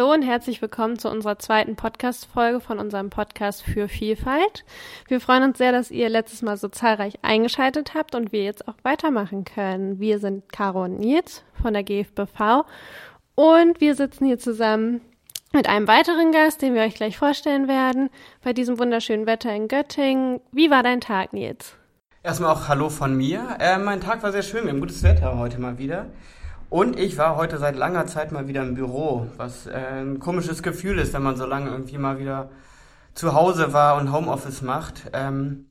Hallo und herzlich willkommen zu unserer zweiten Podcast-Folge von unserem Podcast für Vielfalt. Wir freuen uns sehr, dass ihr letztes Mal so zahlreich eingeschaltet habt und wir jetzt auch weitermachen können. Wir sind Caro und Nils von der GFBV und wir sitzen hier zusammen mit einem weiteren Gast, den wir euch gleich vorstellen werden, bei diesem wunderschönen Wetter in Göttingen. Wie war dein Tag, Nils? Erstmal auch Hallo von mir. Äh, mein Tag war sehr schön. Wir haben gutes Wetter heute mal wieder. Und ich war heute seit langer Zeit mal wieder im Büro, was äh, ein komisches Gefühl ist, wenn man so lange irgendwie mal wieder zu Hause war und Homeoffice macht. Ähm,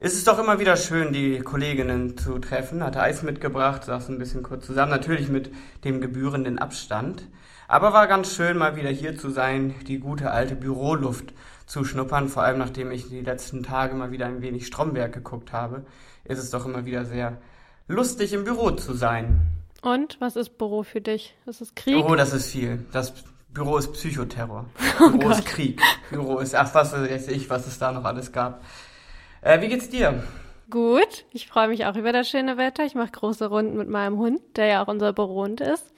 ist es doch immer wieder schön, die Kolleginnen zu treffen. Hatte Eis mitgebracht, saß ein bisschen kurz zusammen, natürlich mit dem gebührenden Abstand. Aber war ganz schön, mal wieder hier zu sein, die gute alte Büroluft zu schnuppern, vor allem nachdem ich die letzten Tage mal wieder ein wenig Stromberg geguckt habe, ist es doch immer wieder sehr lustig im Büro zu sein. Und was ist Büro für dich? Ist es Krieg? Oh, das ist viel. Das Büro ist Psychoterror. Oh Büro Gott. ist Krieg. Büro ist, ach, was weiß ich, was es da noch alles gab. Äh, wie geht's dir? Gut, ich freue mich auch über das schöne Wetter. Ich mache große Runden mit meinem Hund, der ja auch unser Bürohund ist.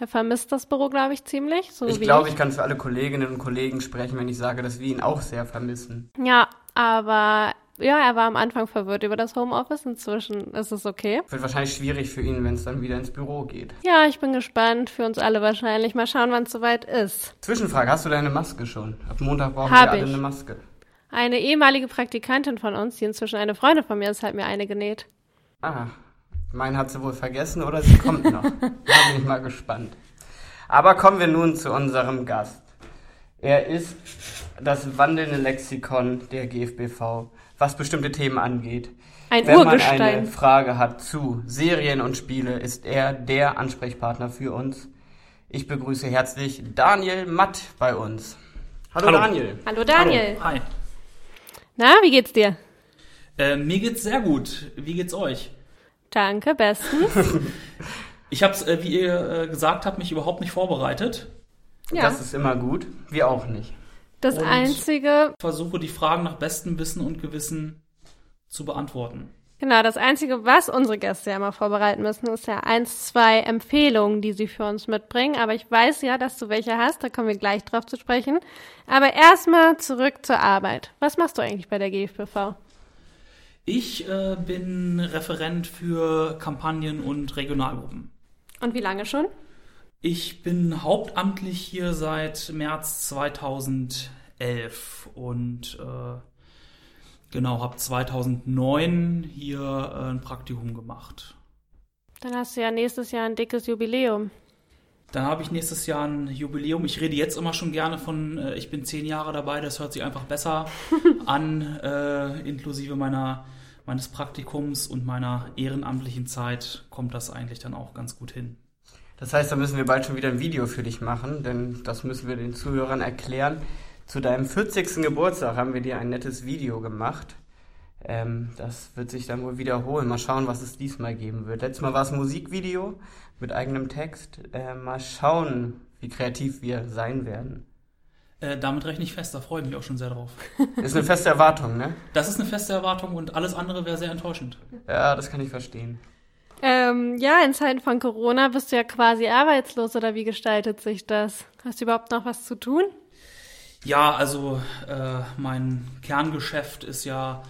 Er vermisst das Büro, glaube ich, ziemlich. So ich glaube, ich kann für alle Kolleginnen und Kollegen sprechen, wenn ich sage, dass wir ihn auch sehr vermissen. Ja, aber ja, er war am Anfang verwirrt über das Homeoffice. Inzwischen ist es okay. Wird wahrscheinlich schwierig für ihn, wenn es dann wieder ins Büro geht. Ja, ich bin gespannt. Für uns alle wahrscheinlich. Mal schauen, wann es soweit ist. Zwischenfrage: Hast du deine Maske schon? Ab Montag brauchen Hab wir alle ich. eine Maske. Eine ehemalige Praktikantin von uns, die inzwischen eine Freundin von mir ist, hat mir eine genäht. Ah, Meinen hat sie wohl vergessen oder sie kommt noch. da bin ich mal gespannt. Aber kommen wir nun zu unserem Gast. Er ist das wandelnde Lexikon der GFBV, was bestimmte Themen angeht. Ein Wenn Urgestein. man eine Frage hat zu Serien und Spiele, ist er der Ansprechpartner für uns. Ich begrüße herzlich Daniel Matt bei uns. Hallo, Hallo. Daniel. Hallo Daniel. Hallo. Hi. Na, wie geht's dir? Äh, mir geht's sehr gut. Wie geht's euch? Danke, bestens. ich habe äh, wie ihr äh, gesagt habt, mich überhaupt nicht vorbereitet. Ja. Das ist immer gut. Wir auch nicht. Das und einzige. Versuche die Fragen nach bestem Wissen und Gewissen zu beantworten. Genau, das Einzige, was unsere Gäste ja immer vorbereiten müssen, ist ja eins, zwei Empfehlungen, die sie für uns mitbringen. Aber ich weiß ja, dass du welche hast, da kommen wir gleich drauf zu sprechen. Aber erstmal zurück zur Arbeit. Was machst du eigentlich bei der GFBV? Ich äh, bin Referent für Kampagnen und Regionalgruppen. Und wie lange schon? Ich bin hauptamtlich hier seit März 2011 und äh, genau habe 2009 hier äh, ein Praktikum gemacht. Dann hast du ja nächstes Jahr ein dickes Jubiläum. Dann habe ich nächstes Jahr ein Jubiläum. Ich rede jetzt immer schon gerne von, äh, ich bin zehn Jahre dabei, das hört sich einfach besser an, äh, inklusive meiner meines Praktikums und meiner ehrenamtlichen Zeit kommt das eigentlich dann auch ganz gut hin. Das heißt, da müssen wir bald schon wieder ein Video für dich machen, denn das müssen wir den Zuhörern erklären. Zu deinem 40. Geburtstag haben wir dir ein nettes Video gemacht. Ähm, das wird sich dann wohl wiederholen. Mal schauen, was es diesmal geben wird. Letztes Mal war es ein Musikvideo mit eigenem Text. Äh, mal schauen, wie kreativ wir sein werden. Äh, damit rechne ich fest, da freue ich mich auch schon sehr drauf. Ist eine feste Erwartung, ne? Das ist eine feste Erwartung und alles andere wäre sehr enttäuschend. Ja, das kann ich verstehen. Ähm, ja, in Zeiten von Corona bist du ja quasi arbeitslos oder wie gestaltet sich das? Hast du überhaupt noch was zu tun? Ja, also äh, mein Kerngeschäft ist ja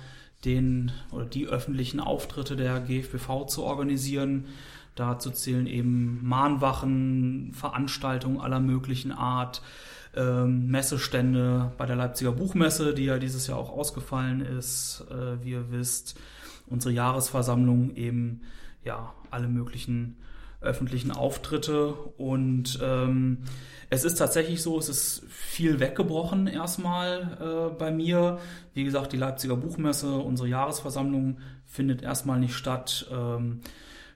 den oder die öffentlichen Auftritte der GFBV zu organisieren. Dazu zählen eben Mahnwachen, Veranstaltungen aller möglichen Art, ähm, Messestände bei der Leipziger Buchmesse, die ja dieses Jahr auch ausgefallen ist, äh, wie ihr wisst, unsere Jahresversammlung eben ja alle möglichen öffentlichen Auftritte und ähm, es ist tatsächlich so, es ist viel weggebrochen erstmal äh, bei mir. Wie gesagt, die Leipziger Buchmesse, unsere Jahresversammlung findet erstmal nicht statt. Ähm,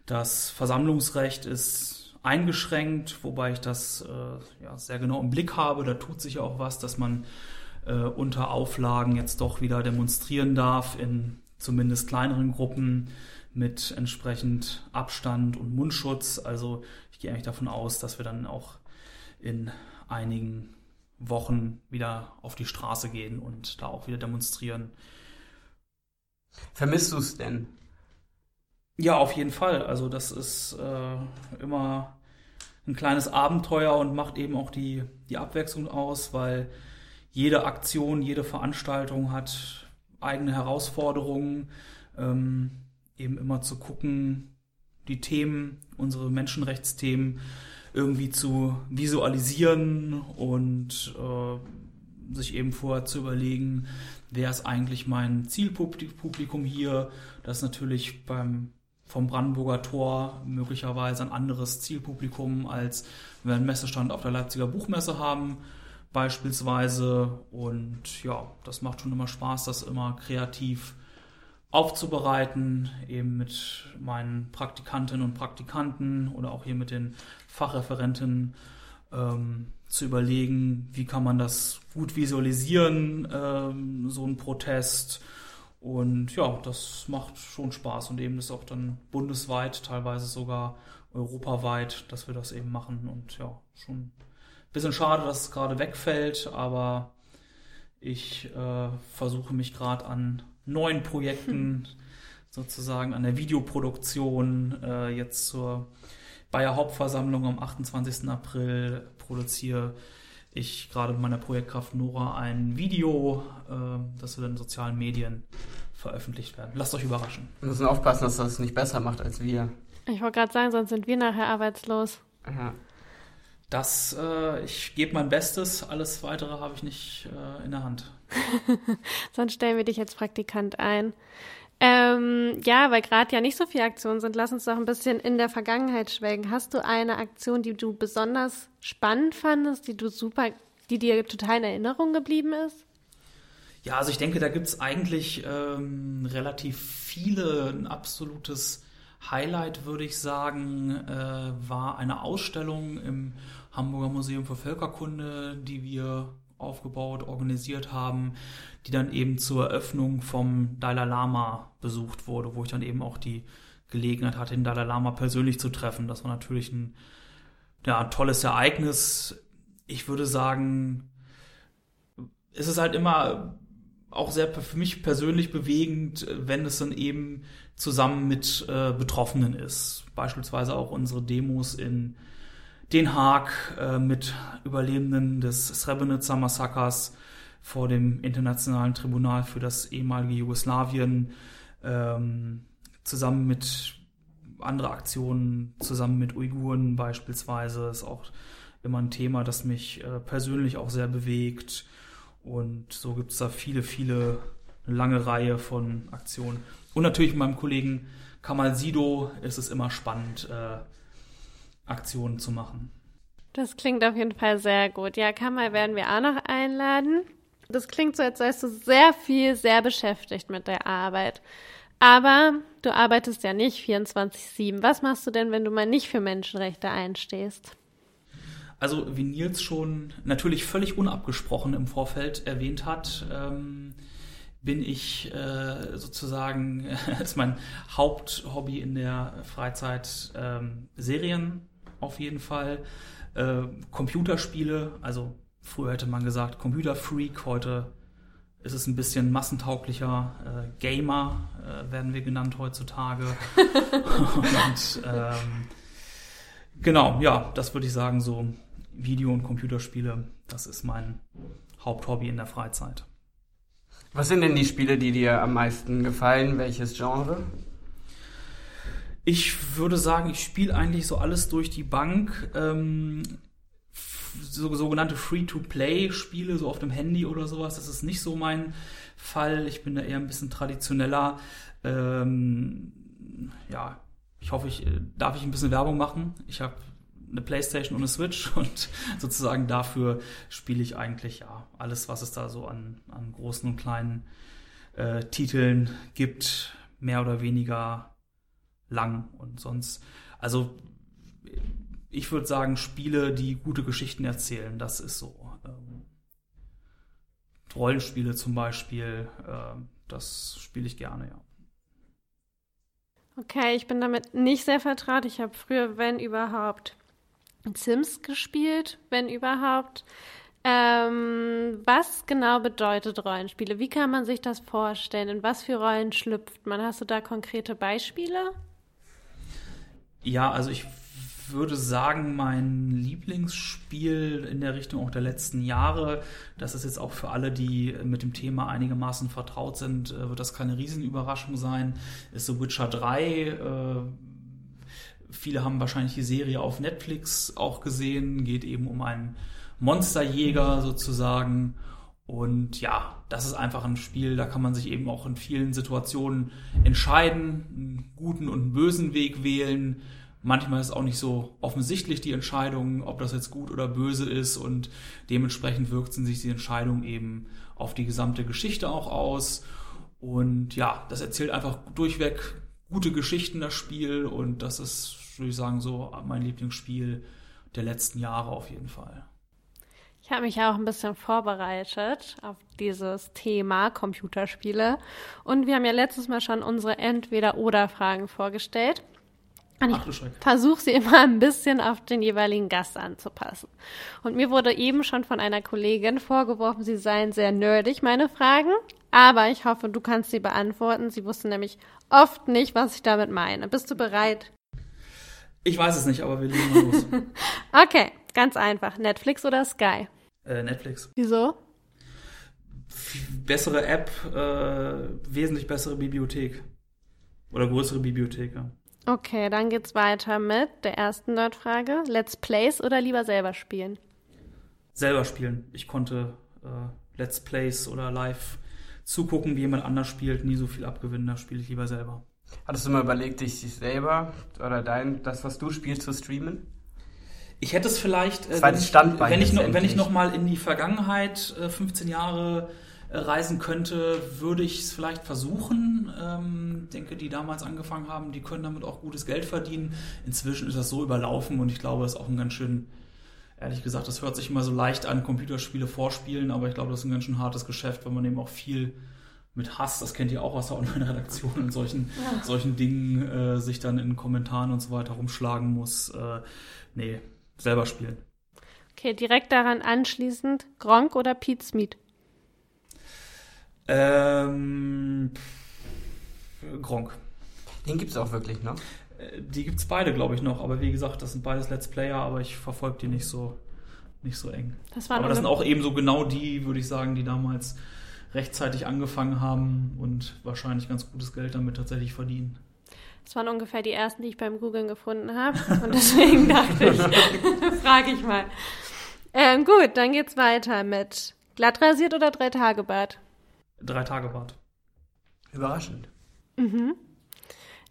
das Versammlungsrecht ist eingeschränkt, wobei ich das äh, ja, sehr genau im Blick habe. Da tut sich auch was, dass man äh, unter Auflagen jetzt doch wieder demonstrieren darf in zumindest kleineren Gruppen mit entsprechend Abstand und Mundschutz. Also ich gehe eigentlich davon aus, dass wir dann auch in einigen Wochen wieder auf die Straße gehen und da auch wieder demonstrieren. Vermisst du es denn? Ja, auf jeden Fall. Also das ist äh, immer ein kleines Abenteuer und macht eben auch die, die Abwechslung aus, weil jede Aktion, jede Veranstaltung hat eigene Herausforderungen. Ähm, eben immer zu gucken, die Themen, unsere Menschenrechtsthemen irgendwie zu visualisieren und äh, sich eben vorher zu überlegen, wer ist eigentlich mein Zielpublikum hier. Das ist natürlich beim vom Brandenburger Tor möglicherweise ein anderes Zielpublikum, als wir einen Messestand auf der Leipziger Buchmesse haben, beispielsweise. Und ja, das macht schon immer Spaß, das immer kreativ aufzubereiten, eben mit meinen Praktikantinnen und Praktikanten oder auch hier mit den Fachreferenten ähm, zu überlegen, wie kann man das gut visualisieren, ähm, so ein Protest. Und ja, das macht schon Spaß und eben ist auch dann bundesweit, teilweise sogar europaweit, dass wir das eben machen. Und ja, schon ein bisschen schade, dass es gerade wegfällt, aber ich äh, versuche mich gerade an neuen Projekten, sozusagen an der Videoproduktion, äh, jetzt zur Bayer Hauptversammlung am 28. April produziere ich gerade mit meiner Projektkraft Nora ein Video, äh, das wird in sozialen Medien veröffentlicht werden. Lasst euch überraschen. Wir müssen aufpassen, dass das nicht besser macht als wir. Ich wollte gerade sagen, sonst sind wir nachher arbeitslos. Ja. Das, äh, ich gebe mein Bestes, alles weitere habe ich nicht äh, in der Hand. Sonst stellen wir dich als Praktikant ein. Ähm, ja, weil gerade ja nicht so viele Aktionen sind, lass uns doch ein bisschen in der Vergangenheit schwelgen. Hast du eine Aktion, die du besonders spannend fandest, die du super, die dir total in Erinnerung geblieben ist? Ja, also ich denke, da gibt es eigentlich ähm, relativ viele. Ein absolutes Highlight, würde ich sagen, äh, war eine Ausstellung im Hamburger Museum für Völkerkunde, die wir aufgebaut, organisiert haben, die dann eben zur Eröffnung vom Dalai Lama besucht wurde, wo ich dann eben auch die Gelegenheit hatte, den Dalai Lama persönlich zu treffen. Das war natürlich ein ja, tolles Ereignis. Ich würde sagen, es ist halt immer auch sehr für mich persönlich bewegend, wenn es dann eben zusammen mit äh, Betroffenen ist. Beispielsweise auch unsere Demos in Den Haag äh, mit Überlebenden des Srebrenica-Massakers vor dem Internationalen Tribunal für das ehemalige Jugoslawien, ähm, zusammen mit anderen Aktionen, zusammen mit Uiguren beispielsweise, ist auch immer ein Thema, das mich äh, persönlich auch sehr bewegt. Und so gibt es da viele, viele, eine lange Reihe von Aktionen. Und natürlich mit meinem Kollegen Kamal Sido ist es immer spannend, äh, Aktionen zu machen. Das klingt auf jeden Fall sehr gut. Ja, Kamal werden wir auch noch einladen. Das klingt so, als seist du sehr viel, sehr beschäftigt mit der Arbeit. Aber du arbeitest ja nicht 24-7. Was machst du denn, wenn du mal nicht für Menschenrechte einstehst? Also, wie Nils schon natürlich völlig unabgesprochen im Vorfeld erwähnt hat, ähm, bin ich äh, sozusagen, ist mein Haupthobby in der Freizeit ähm, Serien auf jeden Fall. Äh, Computerspiele, also früher hätte man gesagt Computerfreak, heute ist es ein bisschen massentauglicher. Äh, Gamer äh, werden wir genannt heutzutage. und ähm, genau, ja, das würde ich sagen, so Video- und Computerspiele, das ist mein Haupthobby in der Freizeit. Was sind denn die Spiele, die dir am meisten gefallen? Welches Genre? Ich würde sagen, ich spiele eigentlich so alles durch die Bank. Ähm, so, sogenannte Free-to-Play-Spiele, so auf dem Handy oder sowas, das ist nicht so mein Fall. Ich bin da eher ein bisschen traditioneller. Ähm, ja, ich hoffe, ich äh, darf ich ein bisschen Werbung machen. Ich habe eine Playstation und eine Switch und sozusagen dafür spiele ich eigentlich ja alles, was es da so an, an großen und kleinen äh, Titeln gibt, mehr oder weniger lang und sonst. Also ich würde sagen, Spiele, die gute Geschichten erzählen, das ist so. Ähm, Rollenspiele zum Beispiel, äh, das spiele ich gerne, ja. Okay, ich bin damit nicht sehr vertraut. Ich habe früher, wenn überhaupt, Sims gespielt, wenn überhaupt. Ähm, was genau bedeutet Rollenspiele? Wie kann man sich das vorstellen? In was für Rollen schlüpft man? Hast du da konkrete Beispiele? Ja, also ich würde sagen, mein Lieblingsspiel in der Richtung auch der letzten Jahre, das ist jetzt auch für alle, die mit dem Thema einigermaßen vertraut sind, äh, wird das keine Riesenüberraschung sein, ist The Witcher 3. Äh, viele haben wahrscheinlich die Serie auf Netflix auch gesehen, geht eben um einen Monsterjäger sozusagen. Und ja, das ist einfach ein Spiel, da kann man sich eben auch in vielen Situationen entscheiden, einen guten und einen bösen Weg wählen. Manchmal ist auch nicht so offensichtlich die Entscheidung, ob das jetzt gut oder böse ist und dementsprechend wirkt sich die Entscheidung eben auf die gesamte Geschichte auch aus. Und ja, das erzählt einfach durchweg gute Geschichten, das Spiel und das ist, würde ich sagen, so mein Lieblingsspiel der letzten Jahre auf jeden Fall. Ich habe mich auch ein bisschen vorbereitet auf dieses Thema Computerspiele. Und wir haben ja letztes Mal schon unsere Entweder-Oder-Fragen vorgestellt. Und ich versuche sie immer ein bisschen auf den jeweiligen Gast anzupassen. Und mir wurde eben schon von einer Kollegin vorgeworfen, sie seien sehr nerdig, meine Fragen. Aber ich hoffe, du kannst sie beantworten. Sie wusste nämlich oft nicht, was ich damit meine. Bist du bereit? Ich weiß es nicht, aber wir legen mal los. okay, ganz einfach. Netflix oder Sky? Äh, Netflix. Wieso? Bessere App, äh, wesentlich bessere Bibliothek. Oder größere Bibliothek, ja. Okay, dann geht's weiter mit der ersten Nerdfrage. Let's Plays oder lieber selber spielen? Selber spielen. Ich konnte äh, Let's Plays oder live zugucken, wie jemand anders spielt, nie so viel abgewinnen, da spiele ich lieber selber. Hattest du mal überlegt, dich selber oder dein, das, was du spielst, zu streamen? Ich hätte es vielleicht, äh, wenn, ich, wenn, ich noch, wenn ich noch mal in die Vergangenheit äh, 15 Jahre äh, reisen könnte, würde ich es vielleicht versuchen. Ähm, denke, die damals angefangen haben, die können damit auch gutes Geld verdienen. Inzwischen ist das so überlaufen und ich glaube, es ist auch ein ganz schön, ehrlich gesagt, das hört sich immer so leicht an, Computerspiele vorspielen, aber ich glaube, das ist ein ganz schön hartes Geschäft, weil man eben auch viel mit Hass, das kennt ihr auch aus der Online-Redaktion und solchen, ja. solchen Dingen, äh, sich dann in Kommentaren und so weiter rumschlagen muss. Äh, nee, selber spielen. Okay, direkt daran anschließend, Gronk oder Pete Smith? Ähm, Gronk. Den gibt es auch wirklich noch? Äh, die gibt es beide, glaube ich, noch. Aber wie gesagt, das sind beides Let's Player, aber ich verfolge die nicht so, nicht so eng. Das aber das sind auch eben so genau die, würde ich sagen, die damals rechtzeitig angefangen haben und wahrscheinlich ganz gutes Geld damit tatsächlich verdienen. Das waren ungefähr die ersten, die ich beim Googlen gefunden habe. Und deswegen dachte ich, frage ich mal. Ähm, gut, dann geht's weiter mit glattrasiert oder drei Tage Bad? Drei Tage Bad. Überraschend. Mhm.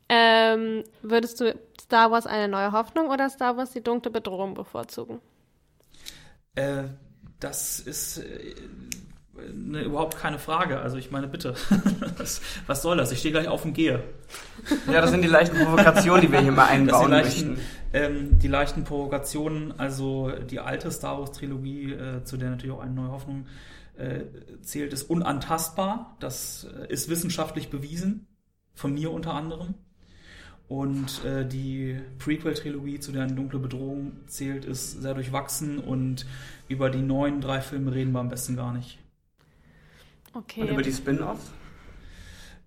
Ähm, würdest du Star Wars eine neue Hoffnung oder Star Wars die dunkle Bedrohung bevorzugen? Äh, das ist äh, ne, überhaupt keine Frage. Also ich meine, bitte, was, was, soll das? Ich stehe gleich auf und gehe. Ja, das sind die leichten Provokationen, die wir hier mal einbauen die leichten, möchten. Ähm, die leichten Provokationen, also die alte Star Wars-Trilogie, äh, zu der natürlich auch eine neue Hoffnung äh, zählt, ist unantastbar. Das äh, ist wissenschaftlich bewiesen, von mir unter anderem. Und äh, die Prequel-Trilogie, zu der eine dunkle Bedrohung zählt, ist sehr durchwachsen und über die neuen drei Filme reden wir am besten gar nicht. Okay. Und über die Spin-Offs?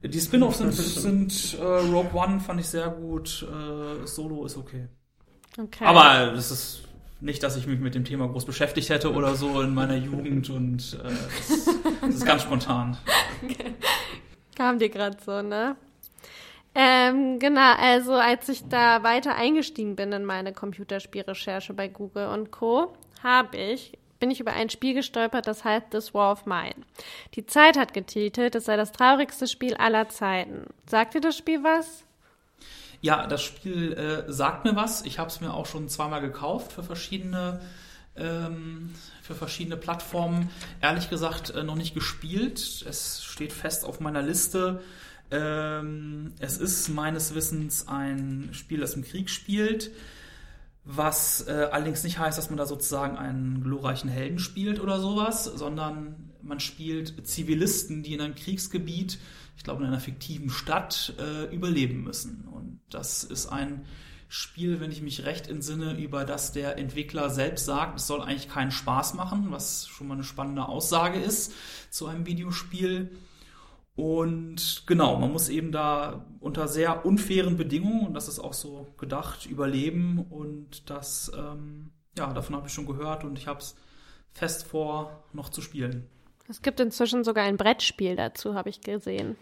Die Spin-Offs sind, sind äh, Rogue One fand ich sehr gut, äh, Solo ist okay. Okay. Aber das ist nicht, dass ich mich mit dem Thema groß beschäftigt hätte oder so in meiner Jugend und äh, das, das, ist ganz spontan. Okay. Kam dir gerade so, ne? Ähm, genau, also als ich da weiter eingestiegen bin in meine Computerspielrecherche bei Google und Co., habe ich bin ich über ein Spiel gestolpert, das heißt This War of Mine. Die Zeit hat getitelt, es sei das traurigste Spiel aller Zeiten. Sagt dir das Spiel was? Ja, das Spiel äh, sagt mir was. Ich habe es mir auch schon zweimal gekauft für verschiedene ähm, für verschiedene Plattformen. Ehrlich gesagt äh, noch nicht gespielt. Es steht fest auf meiner Liste. Ähm, es ist meines Wissens ein Spiel, das im Krieg spielt was äh, allerdings nicht heißt, dass man da sozusagen einen glorreichen Helden spielt oder sowas, sondern man spielt Zivilisten, die in einem Kriegsgebiet, ich glaube in einer fiktiven Stadt, äh, überleben müssen. Und das ist ein Spiel, wenn ich mich recht entsinne, über das der Entwickler selbst sagt, es soll eigentlich keinen Spaß machen, was schon mal eine spannende Aussage ist zu einem Videospiel. Und genau, man muss eben da unter sehr unfairen Bedingungen, und das ist auch so gedacht, überleben. Und das, ähm, ja, davon habe ich schon gehört und ich habe es fest vor, noch zu spielen. Es gibt inzwischen sogar ein Brettspiel dazu, habe ich gesehen.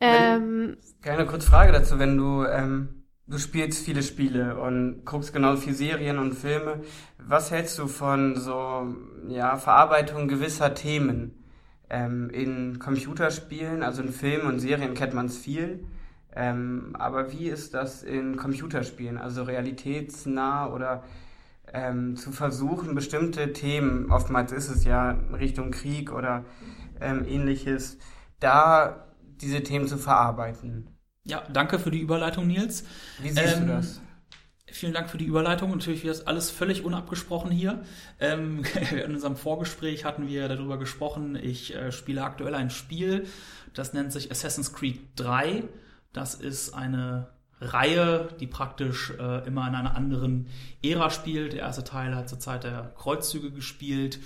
Ähm, Keine kurze Frage dazu, wenn du, ähm, du spielst viele Spiele und guckst genau viel Serien und Filme. Was hältst du von so, ja, Verarbeitung gewisser Themen? Ähm, in Computerspielen, also in Filmen und Serien kennt man es viel. Ähm, aber wie ist das in Computerspielen? Also realitätsnah oder ähm, zu versuchen, bestimmte Themen, oftmals ist es ja Richtung Krieg oder ähm, ähnliches, da diese Themen zu verarbeiten. Ja, danke für die Überleitung, Nils. Wie siehst ähm, du das? Vielen Dank für die Überleitung. Natürlich wird das alles völlig unabgesprochen hier. Ähm, in unserem Vorgespräch hatten wir darüber gesprochen. Ich äh, spiele aktuell ein Spiel, das nennt sich Assassin's Creed 3. Das ist eine Reihe, die praktisch äh, immer in einer anderen Ära spielt. Der erste Teil hat zur Zeit der Kreuzzüge gespielt.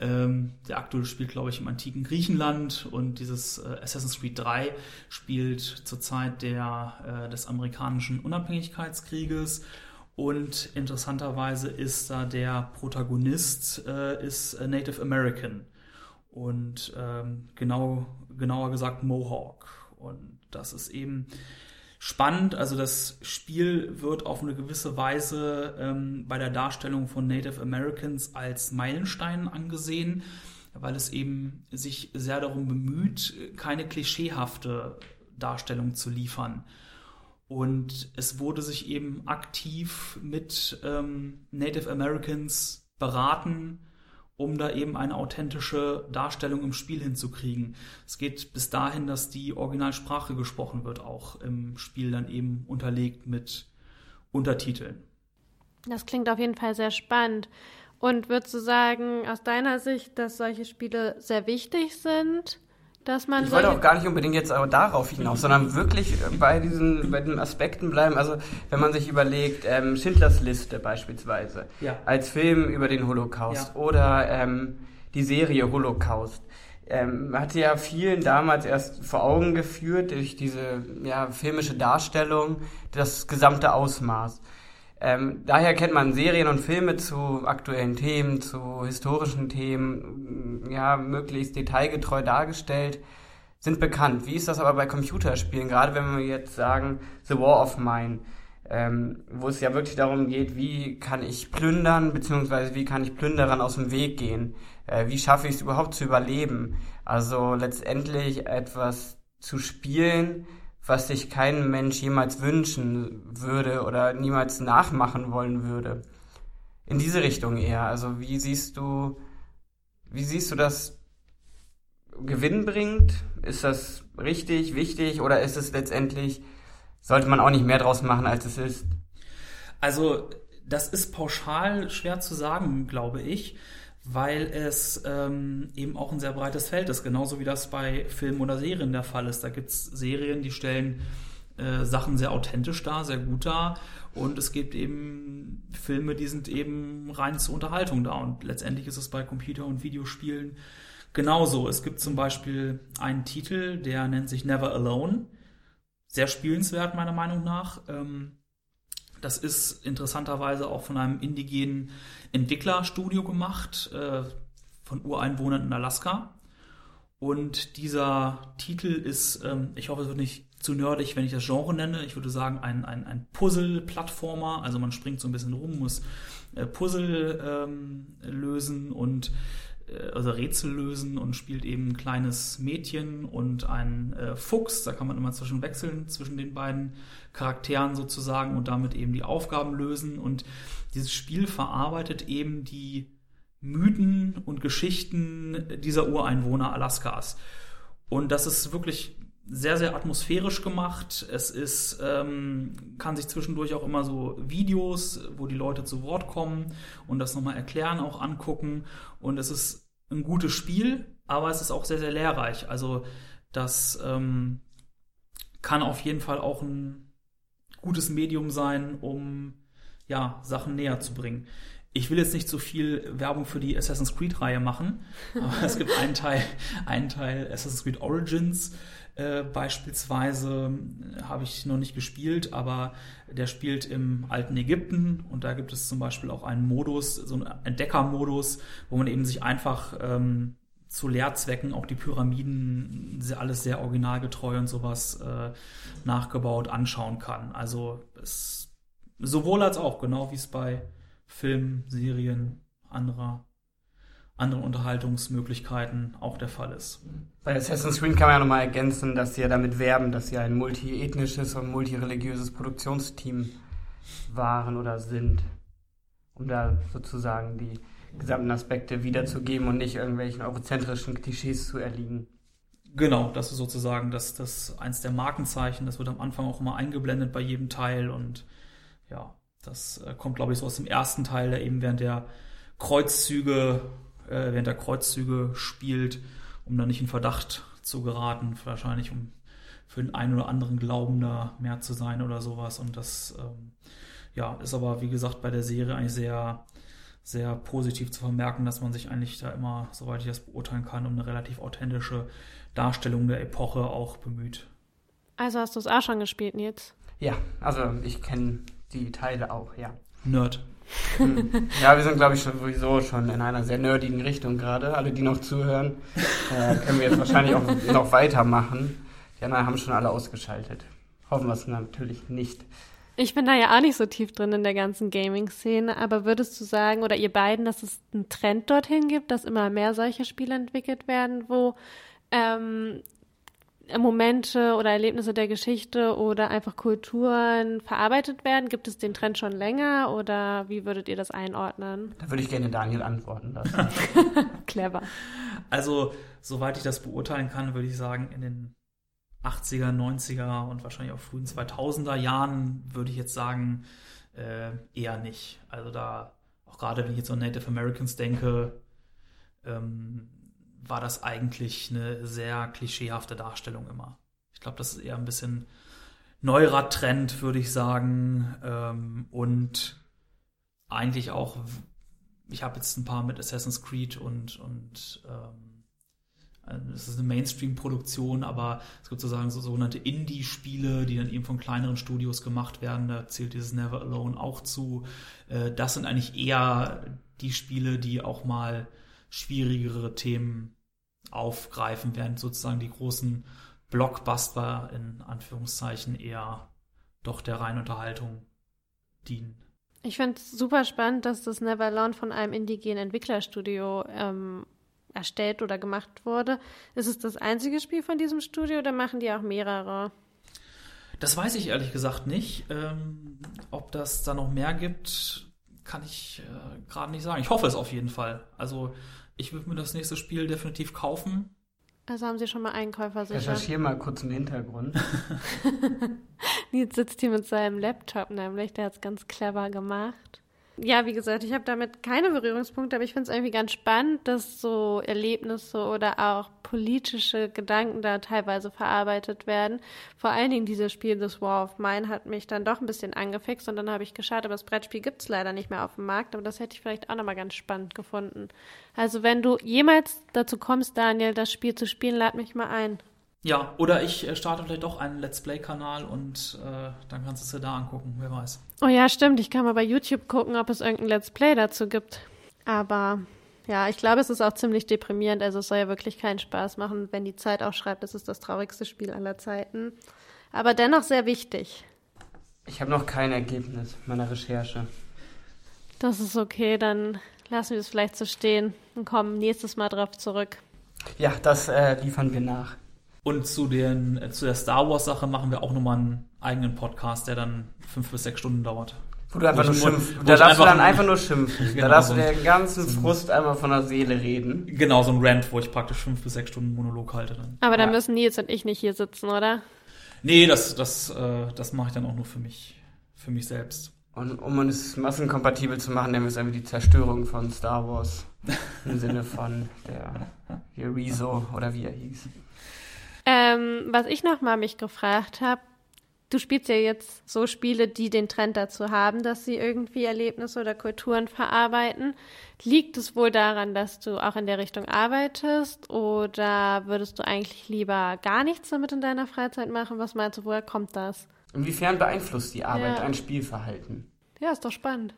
Ähm, der aktuelle spielt, glaube ich, im antiken Griechenland und dieses äh, Assassin's Creed 3 spielt zur Zeit der, äh, des amerikanischen Unabhängigkeitskrieges. Und interessanterweise ist da der Protagonist äh, ist äh, Native American und ähm, genau, genauer gesagt Mohawk. Und das ist eben spannend. Also das Spiel wird auf eine gewisse Weise ähm, bei der Darstellung von Native Americans als Meilenstein angesehen, weil es eben sich sehr darum bemüht, keine klischeehafte Darstellung zu liefern. Und es wurde sich eben aktiv mit ähm, Native Americans beraten, um da eben eine authentische Darstellung im Spiel hinzukriegen. Es geht bis dahin, dass die Originalsprache gesprochen wird, auch im Spiel dann eben unterlegt mit Untertiteln. Das klingt auf jeden Fall sehr spannend. Und würdest du sagen, aus deiner Sicht, dass solche Spiele sehr wichtig sind? Dass man ich wollte auch gar nicht unbedingt jetzt aber darauf hinaus, sondern wirklich bei diesen, bei den Aspekten bleiben. Also wenn man sich überlegt, ähm, Schindlers Liste beispielsweise, ja. als Film über den Holocaust ja. oder ähm, die Serie Holocaust. Ähm, hatte ja vielen damals erst vor Augen geführt durch diese ja, filmische Darstellung das gesamte Ausmaß. Ähm, daher kennt man Serien und Filme zu aktuellen Themen, zu historischen Themen, ja, möglichst detailgetreu dargestellt, sind bekannt. Wie ist das aber bei Computerspielen? Gerade wenn wir jetzt sagen, The War of Mine, ähm, wo es ja wirklich darum geht, wie kann ich plündern, beziehungsweise wie kann ich Plünderern aus dem Weg gehen? Äh, wie schaffe ich es überhaupt zu überleben? Also letztendlich etwas zu spielen, was sich kein Mensch jemals wünschen würde oder niemals nachmachen wollen würde. In diese Richtung eher. Also wie siehst du, wie siehst du das Gewinn bringt? Ist das richtig, wichtig oder ist es letztendlich, sollte man auch nicht mehr draus machen, als es ist? Also, das ist pauschal schwer zu sagen, glaube ich weil es ähm, eben auch ein sehr breites Feld ist, genauso wie das bei Filmen oder Serien der Fall ist. Da gibt es Serien, die stellen äh, Sachen sehr authentisch dar, sehr gut dar und es gibt eben Filme, die sind eben rein zur Unterhaltung da und letztendlich ist es bei Computer- und Videospielen genauso. Es gibt zum Beispiel einen Titel, der nennt sich Never Alone. Sehr spielenswert meiner Meinung nach. Ähm, das ist interessanterweise auch von einem indigenen Entwicklerstudio gemacht, äh, von Ureinwohnern in Alaska. Und dieser Titel ist, ähm, ich hoffe, es wird nicht zu nerdig, wenn ich das Genre nenne. Ich würde sagen, ein, ein, ein Puzzle-Plattformer. Also man springt so ein bisschen rum, muss äh, Puzzle ähm, lösen und also Rätsel lösen und spielt eben ein kleines Mädchen und ein äh, Fuchs. Da kann man immer zwischen wechseln, zwischen den beiden Charakteren sozusagen und damit eben die Aufgaben lösen. Und dieses Spiel verarbeitet eben die Mythen und Geschichten dieser Ureinwohner Alaskas. Und das ist wirklich sehr, sehr atmosphärisch gemacht. Es ist, ähm, kann sich zwischendurch auch immer so Videos, wo die Leute zu Wort kommen und das nochmal erklären, auch angucken. Und es ist ein gutes Spiel, aber es ist auch sehr, sehr lehrreich. Also das ähm, kann auf jeden Fall auch ein gutes Medium sein, um ja, Sachen näher zu bringen. Ich will jetzt nicht zu viel Werbung für die Assassin's Creed-Reihe machen, aber es gibt einen Teil, einen Teil Assassin's Creed Origins, äh, beispielsweise habe ich noch nicht gespielt, aber der spielt im alten Ägypten und da gibt es zum Beispiel auch einen Modus, so einen Entdeckermodus, wo man eben sich einfach ähm, zu Lehrzwecken auch die Pyramiden alles sehr originalgetreu und sowas äh, nachgebaut anschauen kann. Also es, sowohl als auch, genau wie es bei Filmen, Serien, anderer anderen Unterhaltungsmöglichkeiten auch der Fall ist. Bei Assassin's Creed kann man ja nochmal ergänzen, dass sie ja damit werben, dass sie ein multiethnisches und multireligiöses Produktionsteam waren oder sind, um da sozusagen die gesamten Aspekte wiederzugeben und nicht irgendwelchen eurozentrischen Klischees zu erliegen. Genau, das ist sozusagen das, das eins der Markenzeichen. Das wird am Anfang auch immer eingeblendet bei jedem Teil und ja, das äh, kommt, glaube ich, so aus dem ersten Teil, der eben während der Kreuzzüge äh, während der Kreuzzüge spielt, um da nicht in Verdacht zu geraten, wahrscheinlich um für den einen oder anderen Glaubender mehr zu sein oder sowas. Und das ähm, ja, ist aber, wie gesagt, bei der Serie eigentlich sehr, sehr positiv zu vermerken, dass man sich eigentlich da immer, soweit ich das beurteilen kann, um eine relativ authentische Darstellung der Epoche auch bemüht. Also hast du es auch schon gespielt, Nils? Ja, also ich kenne die Teile auch, ja. Nerd. Ja, wir sind, glaube ich, schon sowieso schon in einer sehr nerdigen Richtung gerade. Alle, die noch zuhören, äh, können wir jetzt wahrscheinlich auch noch weitermachen. Die anderen haben schon alle ausgeschaltet. Hoffen wir es natürlich nicht. Ich bin da ja auch nicht so tief drin in der ganzen Gaming-Szene, aber würdest du sagen, oder ihr beiden, dass es einen Trend dorthin gibt, dass immer mehr solche Spiele entwickelt werden, wo ähm, Momente oder Erlebnisse der Geschichte oder einfach Kulturen verarbeitet werden? Gibt es den Trend schon länger oder wie würdet ihr das einordnen? Da würde ich gerne Daniel antworten lassen. Clever. Also, soweit ich das beurteilen kann, würde ich sagen, in den 80er, 90er und wahrscheinlich auch frühen 2000er Jahren würde ich jetzt sagen, äh, eher nicht. Also da, auch gerade wenn ich jetzt an Native Americans denke, ähm, war das eigentlich eine sehr klischeehafte Darstellung immer. Ich glaube, das ist eher ein bisschen neuerer Trend, würde ich sagen. Ähm, und eigentlich auch, ich habe jetzt ein paar mit Assassin's Creed und, und ähm, also es ist eine Mainstream-Produktion, aber es gibt sozusagen so sogenannte Indie-Spiele, die dann eben von kleineren Studios gemacht werden. Da zählt dieses Never Alone auch zu. Äh, das sind eigentlich eher die Spiele, die auch mal schwierigere Themen aufgreifen, während sozusagen die großen Blockbuster in Anführungszeichen eher doch der reinen Unterhaltung dienen. Ich finde es super spannend, dass das Neverland von einem indigenen Entwicklerstudio ähm, erstellt oder gemacht wurde. Ist es das einzige Spiel von diesem Studio oder machen die auch mehrere? Das weiß ich ehrlich gesagt nicht. Ähm, ob das da noch mehr gibt, kann ich äh, gerade nicht sagen. Ich hoffe es auf jeden Fall. Also ich würde mir das nächste Spiel definitiv kaufen. Also haben Sie schon mal Einkäufer sicher? Recherchiere mal kurz im Hintergrund. Nils sitzt hier mit seinem Laptop nämlich, der hat es ganz clever gemacht ja, wie gesagt, ich habe damit keine Berührungspunkte, aber ich finde es irgendwie ganz spannend, dass so Erlebnisse oder auch politische Gedanken da teilweise verarbeitet werden. Vor allen Dingen dieses Spiel The War of Mine hat mich dann doch ein bisschen angefixt und dann habe ich geschaut, aber das Brettspiel gibt es leider nicht mehr auf dem Markt, aber das hätte ich vielleicht auch nochmal ganz spannend gefunden. Also wenn du jemals dazu kommst, Daniel, das Spiel zu spielen, lad mich mal ein. Ja, oder ich äh, starte vielleicht doch einen Let's Play-Kanal und äh, dann kannst du es dir da angucken, wer weiß. Oh ja, stimmt. Ich kann mal bei YouTube gucken, ob es irgendein Let's Play dazu gibt. Aber ja, ich glaube, es ist auch ziemlich deprimierend. Also es soll ja wirklich keinen Spaß machen, wenn die Zeit auch schreibt, es ist das traurigste Spiel aller Zeiten. Aber dennoch sehr wichtig. Ich habe noch kein Ergebnis meiner Recherche. Das ist okay, dann lassen wir es vielleicht so stehen und kommen nächstes Mal drauf zurück. Ja, das äh, liefern wir nach. Und zu, den, äh, zu der Star Wars-Sache machen wir auch nochmal einen eigenen Podcast, der dann fünf bis sechs Stunden dauert. Wo du einfach nur schimpfst. Da darfst du dann einfach nur schimpfen. Genau, da darfst du so den ganzen so Frust einmal von der Seele reden. Genau, so ein Rant, wo ich praktisch fünf bis sechs Stunden Monolog halte dann. Aber dann ja. müssen Nils und ich nicht hier sitzen, oder? Nee, das, das, äh, das mache ich dann auch nur für mich, für mich selbst. Und um es massenkompatibel zu machen, nennen wir es einfach die Zerstörung von Star Wars. Im Sinne von der hier Rezo oder wie er hieß. Ähm, was ich nochmal mich gefragt habe, Du spielst ja jetzt so Spiele, die den Trend dazu haben, dass sie irgendwie Erlebnisse oder Kulturen verarbeiten. Liegt es wohl daran, dass du auch in der Richtung arbeitest oder würdest du eigentlich lieber gar nichts damit in deiner Freizeit machen? Was meinst du, woher kommt das? Inwiefern beeinflusst die Arbeit Ja. ein Spielverhalten? Ja, ist doch spannend.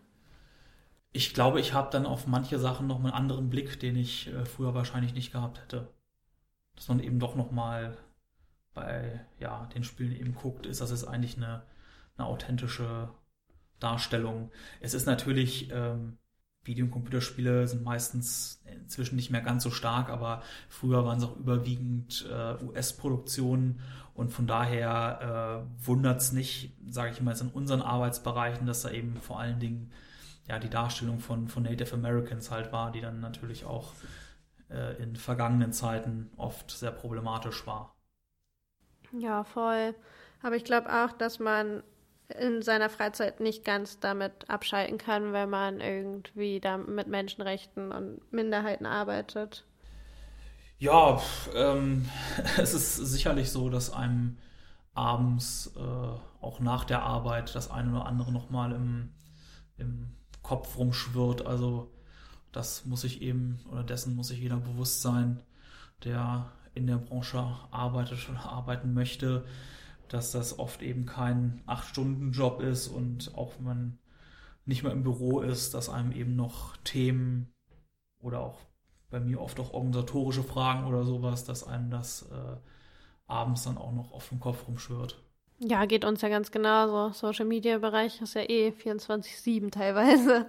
Ich glaube, ich habe dann auf manche Sachen noch einen anderen Blick, den ich äh, früher wahrscheinlich nicht gehabt hätte. Dass man eben doch noch mal bei ja, den Spielen eben guckt, ist das jetzt eigentlich eine, eine authentische Darstellung. Es ist natürlich, ähm, Video- und Computerspiele sind meistens inzwischen nicht mehr ganz so stark, aber früher waren es auch überwiegend äh, US-Produktionen und von daher äh, wundert es nicht, sage ich mal, jetzt in unseren Arbeitsbereichen, dass da eben vor allen Dingen ja die Darstellung von, von Native Americans halt war, die dann natürlich auch äh, in vergangenen Zeiten oft sehr problematisch war. Ja, voll. Aber ich glaube auch, dass man in seiner Freizeit nicht ganz damit abschalten kann, wenn man irgendwie da mit Menschenrechten und Minderheiten arbeitet. Ja, ähm, es ist sicherlich so, dass einem abends äh, auch nach der Arbeit das eine oder andere nochmal im, im Kopf rumschwirrt. Also das muss sich eben, oder dessen muss sich jeder bewusst sein, der in der Branche arbeitet oder arbeiten möchte, dass das oft eben kein Acht-Stunden-Job ist und auch wenn man nicht mehr im Büro ist, dass einem eben noch Themen oder auch bei mir oft auch organisatorische Fragen oder sowas, dass einem das äh, abends dann auch noch auf dem Kopf rumschwirrt. Ja, geht uns ja ganz genauso. Social Media Bereich ist ja eh 24-7 teilweise.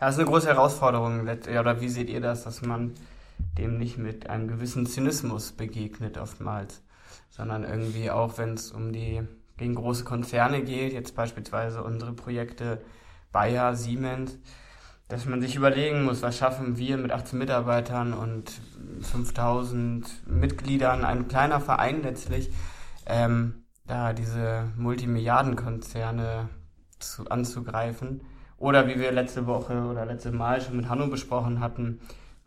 Ja, das ist eine große Herausforderung. Oder wie seht ihr das, dass man dem nicht mit einem gewissen Zynismus begegnet oftmals, sondern irgendwie auch, wenn es um die gegen große Konzerne geht, jetzt beispielsweise unsere Projekte Bayer, Siemens, dass man sich überlegen muss, was schaffen wir mit 18 Mitarbeitern und 5000 Mitgliedern, ein kleiner Verein letztlich, ähm, da diese Multimilliardenkonzerne zu, anzugreifen. Oder wie wir letzte Woche oder letzte Mal schon mit Hanno besprochen hatten,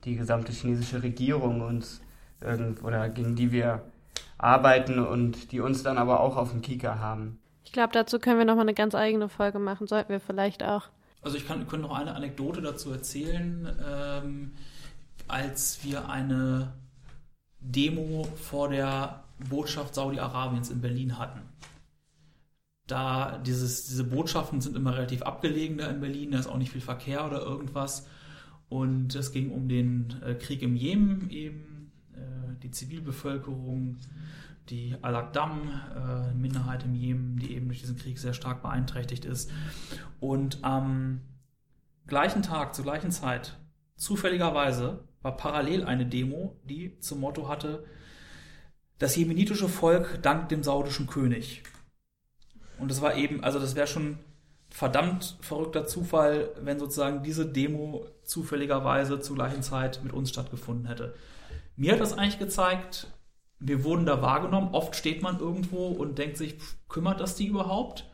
die gesamte chinesische Regierung uns oder gegen die wir arbeiten und die uns dann aber auch auf dem Kieker haben. Ich glaube, dazu können wir nochmal eine ganz eigene Folge machen. Sollten wir vielleicht auch. Also ich kann, könnte noch eine Anekdote dazu erzählen, ähm, als wir eine Demo vor der Botschaft Saudi-Arabiens in Berlin hatten. Da dieses, diese Botschaften sind immer relativ abgelegen da in Berlin, da ist auch nicht viel Verkehr oder irgendwas. Und es ging um den äh, Krieg im Jemen eben, äh, die Zivilbevölkerung, die Al-Aqdam, äh, Minderheit im Jemen, die eben durch diesen Krieg sehr stark beeinträchtigt ist. Und am gleichen Tag, zur gleichen Zeit, zufälligerweise, war parallel eine Demo, die zum Motto hatte, das jemenitische Volk dankt dem saudischen König. Und das war eben, also das wäre schon verdammt verrückter Zufall, wenn sozusagen diese Demo zufälligerweise zur gleichen Zeit mit uns stattgefunden hätte. Mir hat das eigentlich gezeigt, wir wurden da wahrgenommen. Oft steht man irgendwo und denkt sich, kümmert das die überhaupt?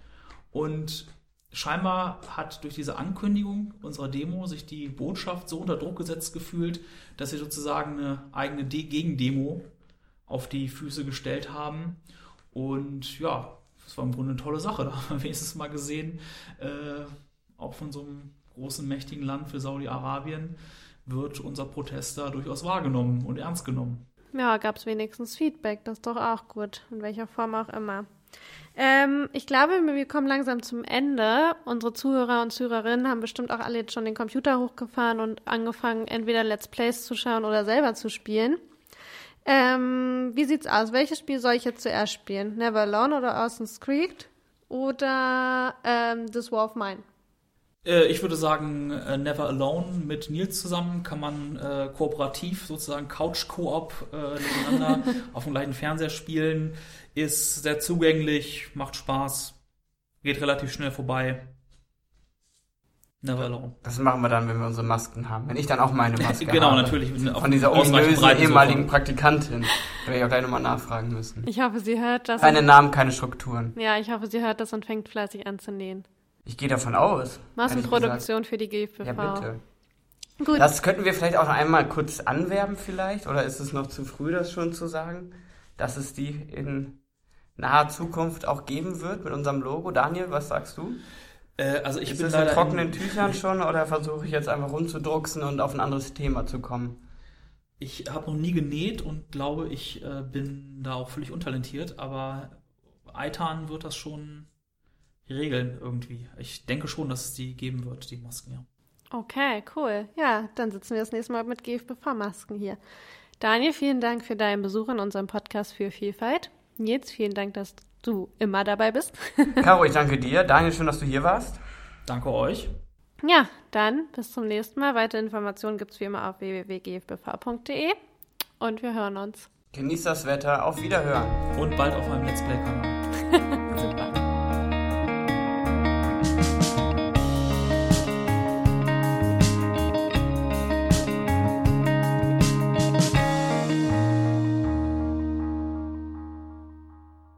Und scheinbar hat durch diese Ankündigung unserer Demo sich die Botschaft so unter Druck gesetzt gefühlt, dass sie sozusagen eine eigene De Gegendemo auf die Füße gestellt haben. Und ja, das war im Grunde eine tolle Sache. Da haben wir wenigstens mal gesehen, äh, auch von so einem großen, mächtigen Land für Saudi-Arabien wird unser Protest da durchaus wahrgenommen und ernst genommen. Ja, gab es wenigstens Feedback. Das ist doch auch gut. In welcher Form auch immer. Ähm, ich glaube, wir kommen langsam zum Ende. Unsere Zuhörer und Zuhörerinnen haben bestimmt auch alle jetzt schon den Computer hochgefahren und angefangen, entweder Let's Plays zu schauen oder selber zu spielen. Ähm, wie sieht's aus? Welches Spiel soll ich jetzt zuerst spielen? Never Alone oder Ocean's Creek? Oder ähm, This War of Mine? Äh, ich würde sagen, äh, Never Alone mit Nils zusammen kann man äh, kooperativ sozusagen Couch-Koop äh, nebeneinander auf dem gleichen Fernseher spielen. Ist sehr zugänglich, macht Spaß, geht relativ schnell vorbei. Never Alone. Das machen wir dann, wenn wir unsere Masken haben. Wenn ich dann auch meine Maske genau, habe. natürlich. auf Von dieser ominösen ehemaligen Sofa. Praktikantin. Da werde ich auch gleich nochmal nachfragen müssen. Ich hoffe, sie hört das. Keine Namen, keine Strukturen. ja, ich hoffe, sie hört das und fängt fleißig an zu nähen. Ich gehe davon aus. Massenproduktion für die gesagt. Ja, bitte. Gut. Das könnten wir vielleicht auch noch einmal kurz anwerben vielleicht. Oder ist es noch zu früh, das schon zu sagen? Dass es die in naher Zukunft auch geben wird mit unserem Logo. Daniel, was sagst du? Äh, also ich Ist bin es in trockenen in, Tüchern schon oder versuche ich jetzt einfach rumzudrucksen und auf ein anderes Thema zu kommen? Ich habe noch nie genäht und glaube, ich äh, bin da auch völlig untalentiert, aber Eitan wird das schon regeln irgendwie. Ich denke schon, dass es die geben wird, die Masken, ja. Okay, cool. Ja, dann sitzen wir das nächste Mal mit GFBV-Masken hier. Daniel, vielen Dank für deinen Besuch in unserem Podcast für Vielfalt. Nils, vielen Dank, dass du immer dabei bist. Caro, ich danke dir. Daniel, schön, dass du hier warst. Danke euch. Ja, dann bis zum nächsten Mal. Weitere Informationen gibt es wie immer auf www.gfbv.de und wir hören uns. Genießt das Wetter. Auf Wiederhören. Und bald auf meinem Let's Play-Kanal.